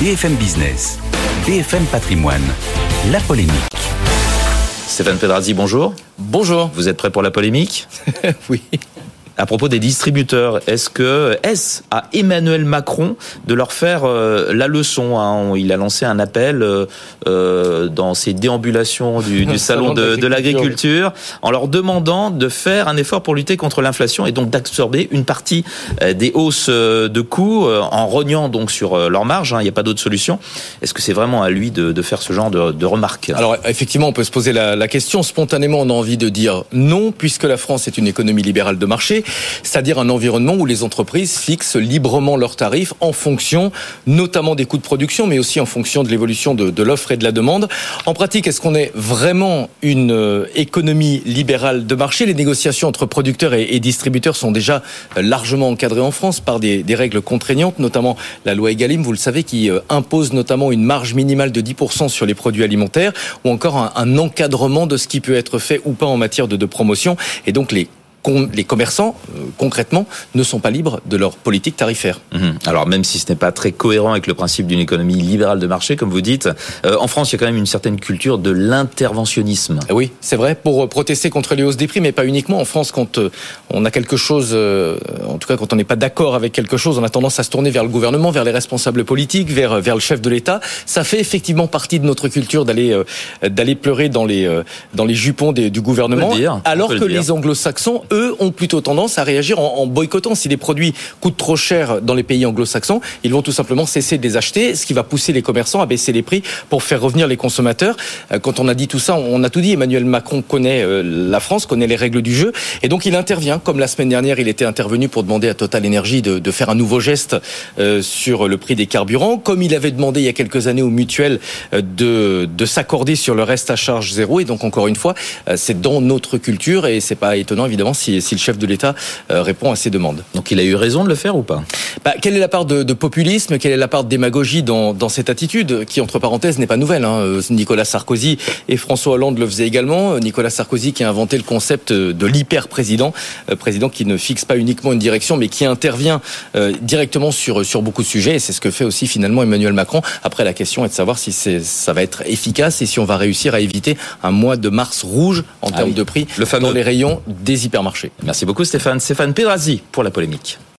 BFM Business, BFM Patrimoine, la polémique. Stéphane Pedrazzi, bonjour. Bonjour. Vous êtes prêt pour la polémique? Oui. À propos des distributeurs, est-ce que est-ce à Emmanuel Macron de leur faire euh, la leçon hein Il a lancé un appel euh, euh dans ses déambulations du, du salon de, de l'agriculture en leur demandant de faire un effort pour lutter contre l'inflation et donc d'absorber une partie des hausses de coûts en rognant donc sur leur marge. Hein, il n'y a pas d'autre solution. Est-ce que c'est vraiment à lui de, de, faire ce genre de, de remarques? Alors effectivement, on peut se poser la, la question. Spontanément, on a envie de dire non, puisque la France est une économie libérale de marché c'est-à-dire un environnement où les entreprises fixent librement leurs tarifs en fonction notamment des coûts de production, mais aussi en fonction de l'évolution de, l'offre et de la demande. En pratique, est-ce qu'on est vraiment une euh, économie libérale de marché? Les négociations entre producteurs et, distributeurs sont déjà euh, largement encadrées en France par des, règles contraignantes, notamment la loi Egalim, vous le savez, qui euh, impose notamment une marge minimale de 10% sur les produits alimentaires, ou encore un, un encadrement de ce qui peut être fait ou pas en matière de, de promotion. Et donc les les commerçants, euh, concrètement, ne sont pas libres de leur politique tarifaire. Mmh. Alors même si ce n'est pas très cohérent avec le principe d'une économie libérale de marché, comme vous dites, euh, en France, il y a quand même une certaine culture de l'interventionnisme. Eh oui, c'est vrai, pour protester contre les hausses des prix, mais pas uniquement. En France, quand euh, on a quelque chose, euh, en tout cas quand on n'est pas d'accord avec quelque chose, on a tendance à se tourner vers le gouvernement, vers les responsables politiques, vers, vers le chef de l'État. Ça fait effectivement partie de notre culture d'aller euh, d'aller pleurer dans les, euh, dans les jupons des, du gouvernement, dire, alors que les anglo-saxons eux, ont plutôt tendance à réagir en, boycottant. Si les produits coûtent trop cher dans les pays anglo-saxons, ils vont tout simplement cesser de les acheter, ce qui va pousser les commerçants à baisser les prix pour faire revenir les consommateurs. Euh, quand on a dit tout ça, on a tout dit. Emmanuel Macron connaît euh, la France, connaît les règles du jeu, et donc il intervient. Comme la semaine dernière, il était intervenu pour demander à Total Energy de, de faire un nouveau geste euh, sur le prix des carburants, comme il avait demandé il y a quelques années aux mutuelles de, de s'accorder sur le reste à charge zéro. Et donc encore une fois, c'est dans notre culture, et c'est pas étonnant évidemment si, le chef de l'État euh, répond à ces demandes. Donc il a eu raison de le faire ou pas? Bah, Quelle est la part de, de, populisme Quelle est la part de démagogie dans, dans cette attitude qui, entre parenthèses, n'est pas nouvelle hein. Euh, Nicolas Sarkozy et François Hollande le faisaient également. Euh, Nicolas Sarkozy qui a inventé le concept de l'hyper-président, président qui ne fixe pas uniquement une direction, mais qui intervient directement sur, sur beaucoup de sujets. Et c'est ce que fait aussi finalement Emmanuel Macron. Après, la question est de savoir si ça va être efficace et si on va réussir à éviter un mois de mars rouge en ah termes oui. de prix le fameux... dans les rayons des hypermarchés. Merci beaucoup Stéphane. Stéphane Pedrazzi pour la polémique.